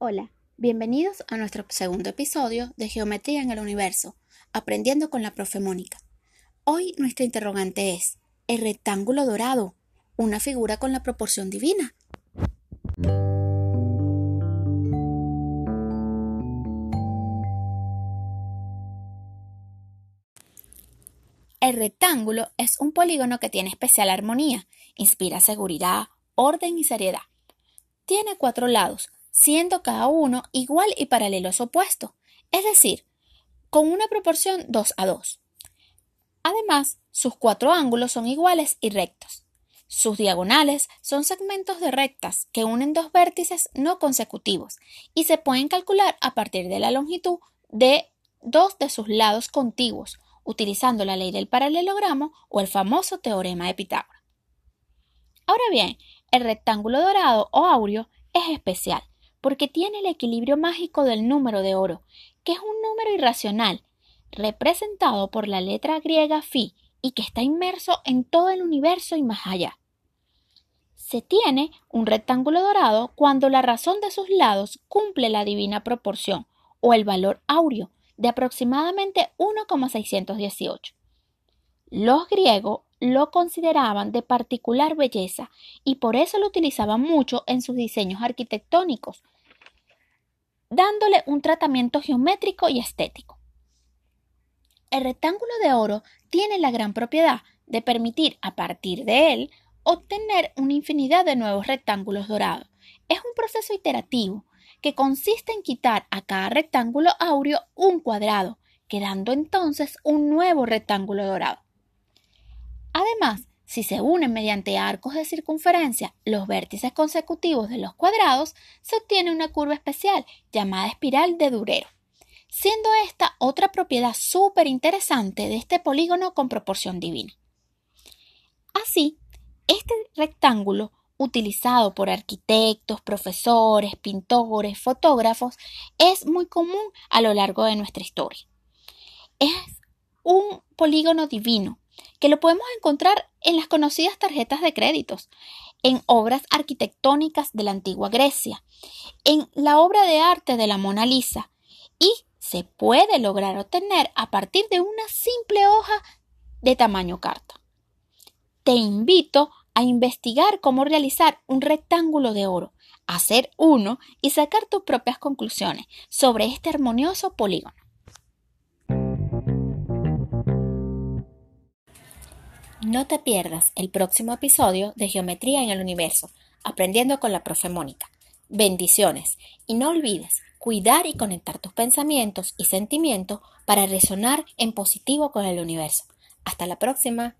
Hola, bienvenidos a nuestro segundo episodio de Geometría en el Universo, aprendiendo con la profe Mónica. Hoy nuestra interrogante es, ¿el rectángulo dorado, una figura con la proporción divina? El rectángulo es un polígono que tiene especial armonía, inspira seguridad, orden y seriedad. Tiene cuatro lados, siendo cada uno igual y paralelo a su opuesto, es decir, con una proporción 2 a 2. Además, sus cuatro ángulos son iguales y rectos. Sus diagonales son segmentos de rectas que unen dos vértices no consecutivos y se pueden calcular a partir de la longitud de dos de sus lados contiguos, utilizando la ley del paralelogramo o el famoso teorema de Pitágoras. Ahora bien, el rectángulo dorado o áureo es especial, porque tiene el equilibrio mágico del número de oro, que es un número irracional, representado por la letra griega phi y que está inmerso en todo el universo y más allá. Se tiene un rectángulo dorado cuando la razón de sus lados cumple la divina proporción o el valor áureo de aproximadamente 1,618. Los griegos lo consideraban de particular belleza y por eso lo utilizaban mucho en sus diseños arquitectónicos, dándole un tratamiento geométrico y estético. El rectángulo de oro tiene la gran propiedad de permitir a partir de él obtener una infinidad de nuevos rectángulos dorados. Es un proceso iterativo que consiste en quitar a cada rectángulo áureo un cuadrado, quedando entonces un nuevo rectángulo dorado. Además, si se unen mediante arcos de circunferencia los vértices consecutivos de los cuadrados, se obtiene una curva especial llamada espiral de Durero, siendo esta otra propiedad súper interesante de este polígono con proporción divina. Así, este rectángulo, utilizado por arquitectos, profesores, pintores, fotógrafos, es muy común a lo largo de nuestra historia. Es un polígono divino que lo podemos encontrar en las conocidas tarjetas de créditos, en obras arquitectónicas de la antigua Grecia, en la obra de arte de la Mona Lisa, y se puede lograr obtener a partir de una simple hoja de tamaño carta. Te invito a investigar cómo realizar un rectángulo de oro, hacer uno y sacar tus propias conclusiones sobre este armonioso polígono. No te pierdas el próximo episodio de Geometría en el Universo, aprendiendo con la profe Mónica. Bendiciones y no olvides cuidar y conectar tus pensamientos y sentimientos para resonar en positivo con el universo. Hasta la próxima.